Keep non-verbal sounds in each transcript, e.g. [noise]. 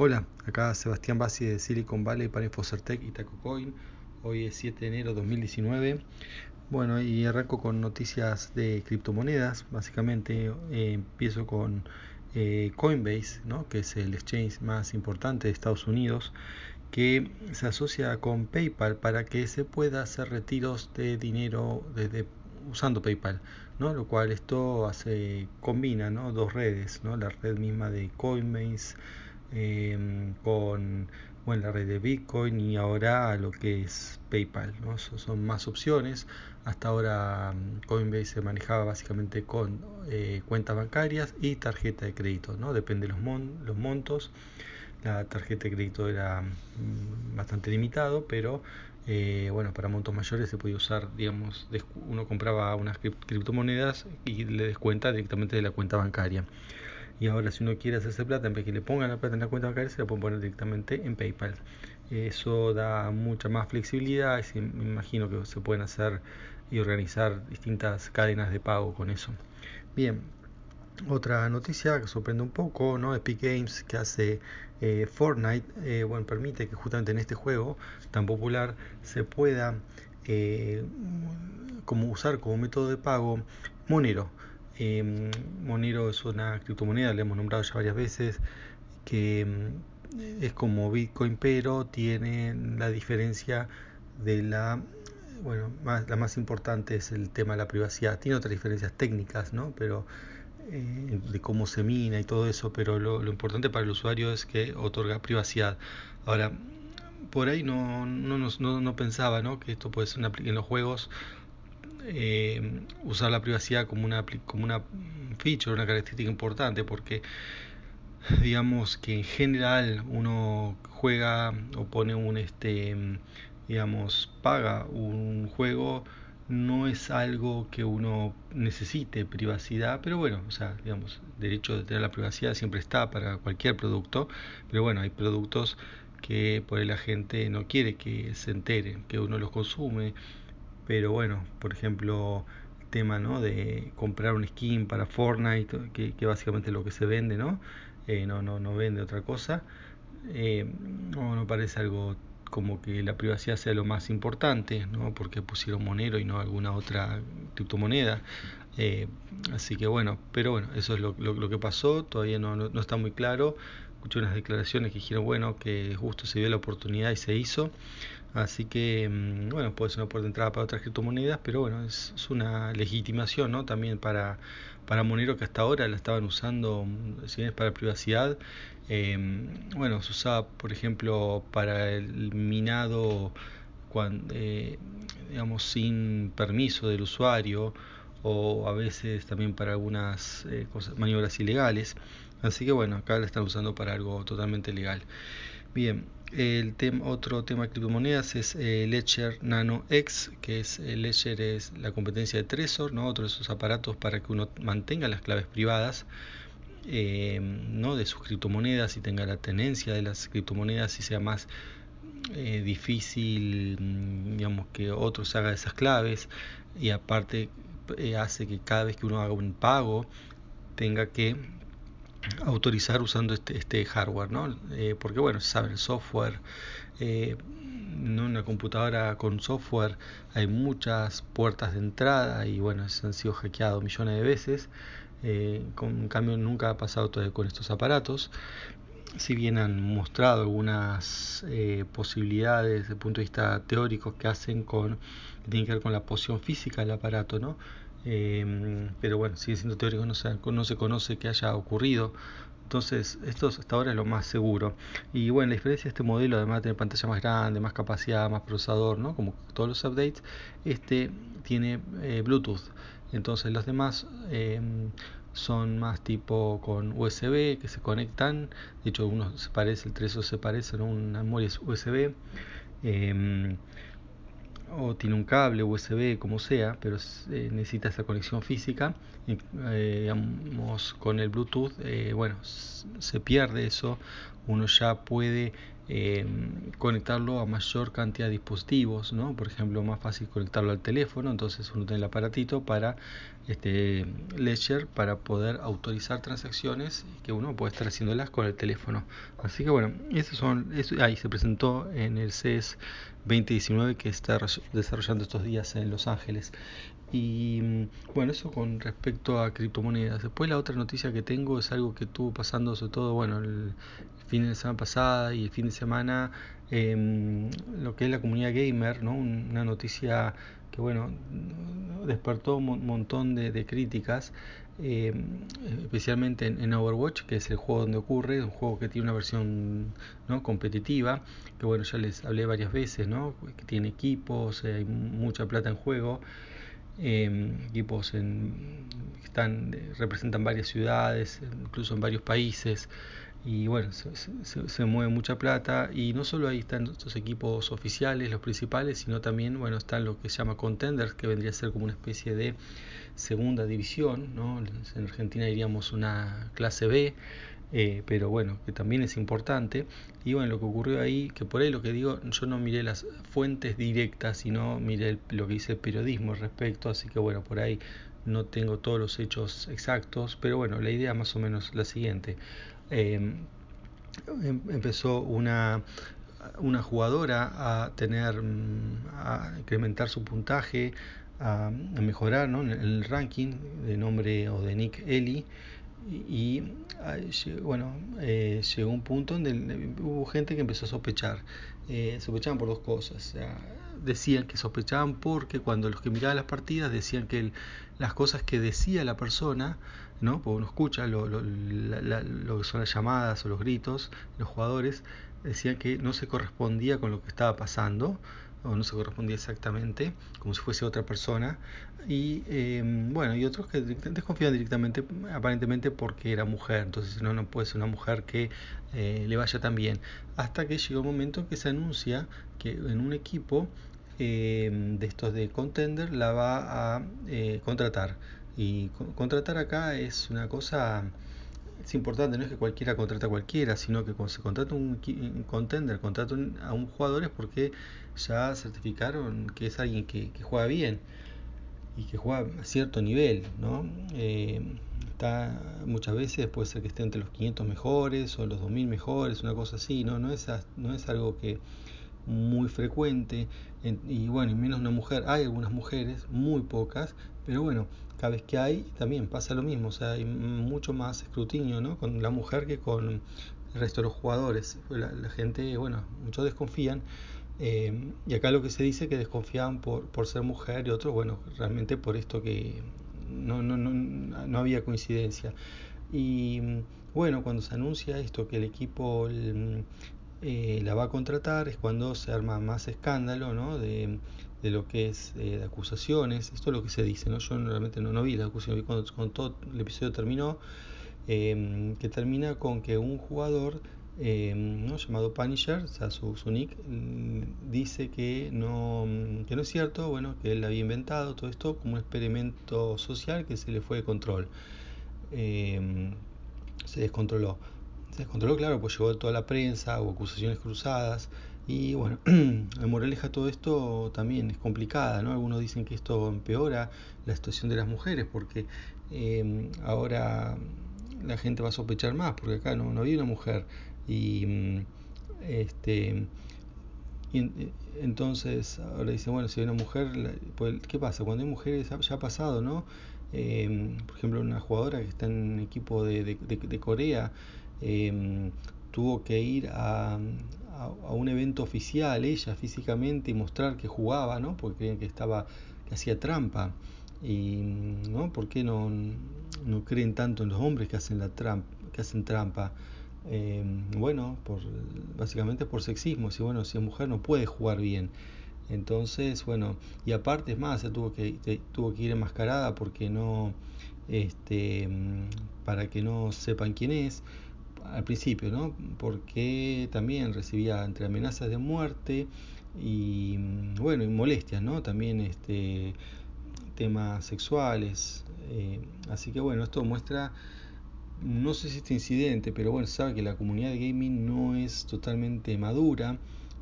Hola, acá Sebastián Bassi de Silicon Valley para Infocertec y TacoCoin. Hoy es 7 de enero de 2019. Bueno, y arranco con noticias de criptomonedas. Básicamente eh, empiezo con eh, Coinbase, ¿no? que es el exchange más importante de Estados Unidos, que se asocia con PayPal para que se pueda hacer retiros de dinero desde usando PayPal, ¿no? Lo cual esto hace combina, ¿no? Dos redes, ¿no? La red misma de Coinbase Em, con bueno, la red de Bitcoin y ahora lo que es PayPal. ¿no? son más opciones. Hasta ahora mm, Coinbase se manejaba básicamente con eh, cuentas bancarias y tarjeta de crédito. ¿no? Depende de los, los montos. La tarjeta de crédito era mm, bastante limitado, pero eh, bueno, para montos mayores se podía usar, digamos, uno compraba unas criptomonedas y le descuenta directamente de la cuenta bancaria. Y ahora si uno quiere hacerse plata, en vez que le pongan la plata en la cuenta bancaria, se la pueden poner directamente en PayPal. Eso da mucha más flexibilidad y me imagino que se pueden hacer y organizar distintas cadenas de pago con eso. Bien, otra noticia que sorprende un poco, ¿no? Epic Games que hace eh, Fortnite, eh, bueno, permite que justamente en este juego tan popular se pueda eh, como usar como método de pago Monero. Em, Monero es una criptomoneda, le hemos nombrado ya varias veces, que em, es como Bitcoin, pero tiene la diferencia de la, bueno, más, la más importante es el tema de la privacidad. Tiene otras diferencias técnicas, ¿no? Pero eh, de cómo se mina y todo eso, pero lo, importante para el usuario es que otorga privacidad. Ahora, por ahí no, no, no, no pensaba ¿no? que esto puede ser en los juegos eh, usar la privacidad como una, como una feature, una característica importante, porque digamos que en general uno juega o pone un este digamos paga un juego no es algo que uno necesite privacidad pero bueno o sea digamos derecho de tener la privacidad siempre está para cualquier producto pero bueno hay productos que por la gente no quiere que se entere que uno los consume pero bueno, por ejemplo, el tema ¿no? de comprar un skin para Fortnite, que, básicamente es lo que se vende, ¿no? Eh, no, no, vende otra cosa. Eh, no, no parece algo como que la privacidad sea lo más importante, ¿no? Porque pusieron Monero y no alguna otra criptomoneda. Eh, así que bueno, pero bueno, eso es lo, lo, que pasó, todavía no, no, está muy claro. Escuché unas declaraciones que dijeron, bueno, que justo se dio la oportunidad y se hizo. Así que, mm, bueno, puede ser una puerta de entrada para otras criptomonedas, pero bueno, es, una legitimación, ¿no? También para, para Monero que hasta ahora la estaban usando, mm, si bien es para privacidad, em, bueno, se usaba, por ejemplo, para el minado, cuando, eh, digamos, sin permiso del usuario, o a veces también para algunas eh, maniobras ilegales. Así que bueno, acá la están usando para algo totalmente legal. Bien, el otro tema de criptomonedas es el Ledger Nano X, que es el Ledger es la competencia de Trezor, ¿no? otro de esos aparatos para que uno mantenga las claves privadas eh, ¿no? de sus criptomonedas y tenga la tenencia de las criptomonedas y sea más eh, difícil mm, digamos que otros haga esas claves y aparte eh, hace que cada vez que uno haga un pago tenga que autorizar usando este, este hardware, ¿no? Eh, porque bueno, saben, el software, eh, una computadora con software hay muchas puertas de entrada y bueno, se han sido hackeados millones de veces. Eh, en cambio nunca ha pasado todavía con estos aparatos. Si bien han mostrado algunas eh, posibilidades desde el punto de vista teórico que hacen con, que tienen que ver con la posición física del aparato, ¿no? Em, pero bueno, sigue siendo teórico, no se, no se conoce que haya ocurrido. Entonces, esto hasta ahora es lo más seguro. Y bueno, la diferencia de este modelo, además de tener pantalla más grande, más capacidad, más procesador, ¿no? como todos los updates, este tiene eh, Bluetooth. Entonces, los demás em, son más tipo con USB que se conectan. De hecho, uno se parece, el 3 se parece, ¿no? una memoria USB. Eh, o tiene un cable USB, como sea, pero eh, necesita esa conexión física. Eh, digamos, con el Bluetooth, eh, bueno, se pierde eso. Uno ya puede eh, conectarlo a mayor cantidad de dispositivos, ¿no? Por ejemplo, más fácil conectarlo al teléfono, entonces uno tiene el aparatito para este Ledger para poder autorizar transacciones que uno puede estar haciéndolas con el teléfono. Así que bueno, esos son, eso, ahí se presentó en el CES 2019 que está desarrollando estos días en Los Ángeles. Y mm, bueno, eso con respecto a criptomonedas. Después la otra noticia que tengo es algo que estuvo pasando sobre todo, bueno, el fin de semana pasada y el fin de semana, eh, lo que es la comunidad gamer, ¿no? Una noticia que bueno, despertó un montón de, críticas, eh, especialmente en, Overwatch, que es el juego donde ocurre, un juego que tiene una versión ¿no? competitiva, que bueno, ya les hablé varias veces, ¿no? que tiene equipos, hay mucha plata en juego eh, equipos en, están, representan varias ciudades, incluso en varios países, y bueno, se, se, mueve mucha plata, y no solo ahí están estos equipos oficiales, los principales, sino también, bueno, están lo que se llama contenders, que vendría a ser como una especie de segunda división, ¿no? en Argentina diríamos una clase B, eh, pero bueno, que también es importante. Y bueno, lo que ocurrió ahí, que por ahí lo que digo, yo no miré las fuentes directas, sino miré el, lo que dice el periodismo al respecto, así que bueno, por ahí no tengo todos los hechos exactos, pero bueno, la idea más o menos la siguiente. Eh, empezó una, una jugadora a tener, a incrementar su puntaje, a, mejorar ¿no? el ranking de nombre o de Nick Ellie y bueno, eh, llegó un punto donde hubo gente que empezó a sospechar. Eh, sospechaban por dos cosas. Decían que sospechaban porque cuando los que miraban las partidas decían que las cosas que decía la persona, ¿no? porque uno escucha lo, lo, la, la, lo que son las llamadas o los gritos, los jugadores, decían que no se correspondía con lo que estaba pasando o no se correspondía exactamente, como si fuese otra persona. Y eh, bueno, y otros que desconfían directamente, aparentemente porque era mujer, entonces no, no puede ser una mujer que eh, le vaya tan bien. Hasta que llegó un momento que se anuncia que en un equipo eh, de estos de contender la va a eh, contratar. Y contratar acá es una cosa es importante, no es que cualquiera contrata a cualquiera, sino que cuando se contrata un, un contender, contrata a un jugador es porque ya certificaron que es alguien que, que juega bien y que juega a cierto nivel, ¿no? Eh, está, muchas veces puede ser que esté entre los 500 mejores o los 2000 mejores, una cosa así, ¿no? No es, no es algo que muy frecuente en, y bueno, y menos una mujer, hay algunas mujeres, muy pocas, pero bueno, cada vez que hay también pasa lo mismo, o sea, hay mucho más escrutinio, ¿no? Con la mujer que con el resto de los jugadores. La, gente, bueno, muchos desconfían eh, y acá lo que se dice que desconfiaban por, por ser mujer y otros, bueno, realmente por esto que no, no, no, no había coincidencia. Y bueno, cuando se anuncia esto, que el equipo eh, la va a contratar, es cuando se arma más escándalo, ¿no? De, de lo que es eh, de acusaciones, esto es lo que se dice, ¿no? Yo realmente no, no vi la acusación, vi cuando, todo el episodio terminó, eh, que termina con que un jugador eh, ¿no? llamado Punisher, o sea, su, su nick, dice que no, que no es cierto, bueno, que él había inventado todo esto como un experimento social que se le fue de control. Eh, se descontroló. Se descontroló, claro, pues llegó toda la prensa, hubo acusaciones cruzadas. Y bueno, [clears throat] la moraleja todo esto también es complicada, ¿no? Algunos dicen que esto empeora la situación de las mujeres porque eh, ahora la gente va a sospechar más, porque acá no, no había una mujer y este y entonces ahora dice bueno si hay una mujer pues, qué pasa cuando hay mujeres ya ha pasado no eh, por ejemplo una jugadora que está en un equipo de, de Corea eh, tuvo que ir a, a, un evento oficial ella físicamente y mostrar que jugaba no porque creían que estaba que hacía trampa. Y no por qué no no creen tanto en los hombres que hacen la trampa que hacen trampa eh, bueno, por, básicamente por sexismo, si bueno, si es mujer no puede jugar bien. Entonces, bueno, y aparte es más, se tuvo que, tuvo que ir enmascarada porque no, este, para que no sepan quién es al principio, ¿no? Porque también recibía entre amenazas de muerte y, bueno, y molestias, ¿no? También este, temas sexuales. Eh, así que bueno, esto muestra no sé si este incidente, pero bueno, sabe que la comunidad de gaming no es totalmente madura.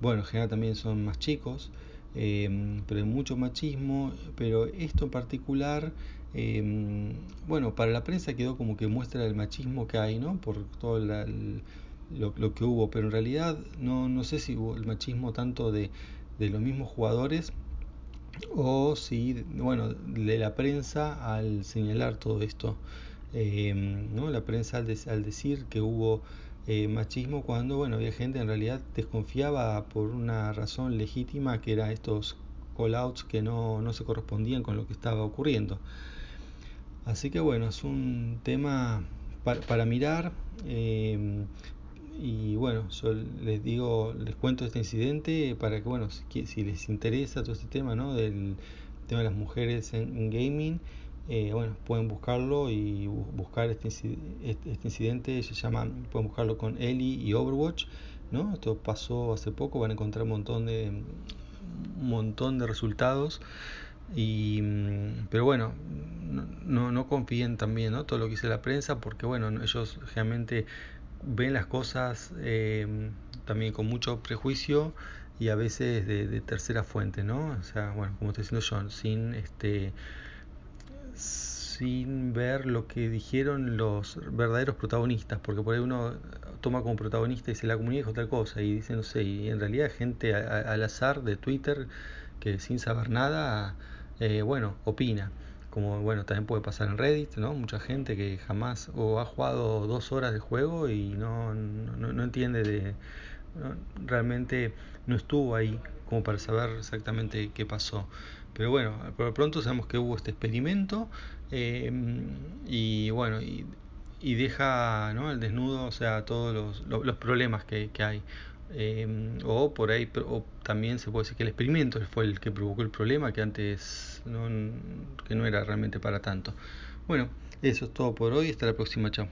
Bueno, en general también son más chicos, eh, pero hay mucho machismo. Pero esto en particular, eh, bueno, para la prensa quedó como que muestra el machismo que hay, ¿no? Por todo la, lo, que hubo, pero en realidad no, no sé si hubo el machismo tanto de, los mismos jugadores o si, bueno, de la prensa al señalar todo esto. Eh, ¿no? La prensa al, decir que hubo eh, machismo cuando, bueno, había gente en realidad desconfiaba por una razón legítima que era estos call-outs que no, no se correspondían con lo que estaba ocurriendo. Así que bueno, es un tema para, para mirar. Eh, y bueno, yo les digo, les cuento este incidente para que, bueno, si, si les interesa todo este tema, ¿no? Del tema de las mujeres en, gaming, eh, bueno, pueden buscarlo y buscar este, este, incidente, se llama, pueden buscarlo con Ellie y Overwatch, ¿no? Esto pasó hace poco, van a encontrar un montón de, un montón de resultados. Y, pero bueno, no, no confíen también ¿no? todo lo que dice la prensa porque bueno, ellos realmente ven las cosas eh, también con mucho prejuicio y a veces de, de, tercera fuente, ¿no? O sea, bueno, como estoy diciendo John, sin este sin ver lo que dijeron los verdaderos protagonistas, porque por ahí uno toma como protagonista y dice la comunidad dijo tal cosa y dice no sé, y en realidad gente a, al azar de Twitter que sin saber nada, eh, bueno, opina. Como bueno también puede pasar en Reddit no mucha gente que jamás o ha jugado dos horas de juego y no, no, entiende de no, realmente no estuvo ahí como para saber exactamente qué pasó. Pero bueno por pronto sabemos que hubo este experimento eh, y bueno y, y deja ¿no? el desnudo o sea todos los, los, los problemas que, que hay eh, o por ahí o también se puede decir que el experimento fue el que provocó el problema que antes no, que no era realmente para tanto. Bueno eso es todo por hoy. Hasta la próxima chao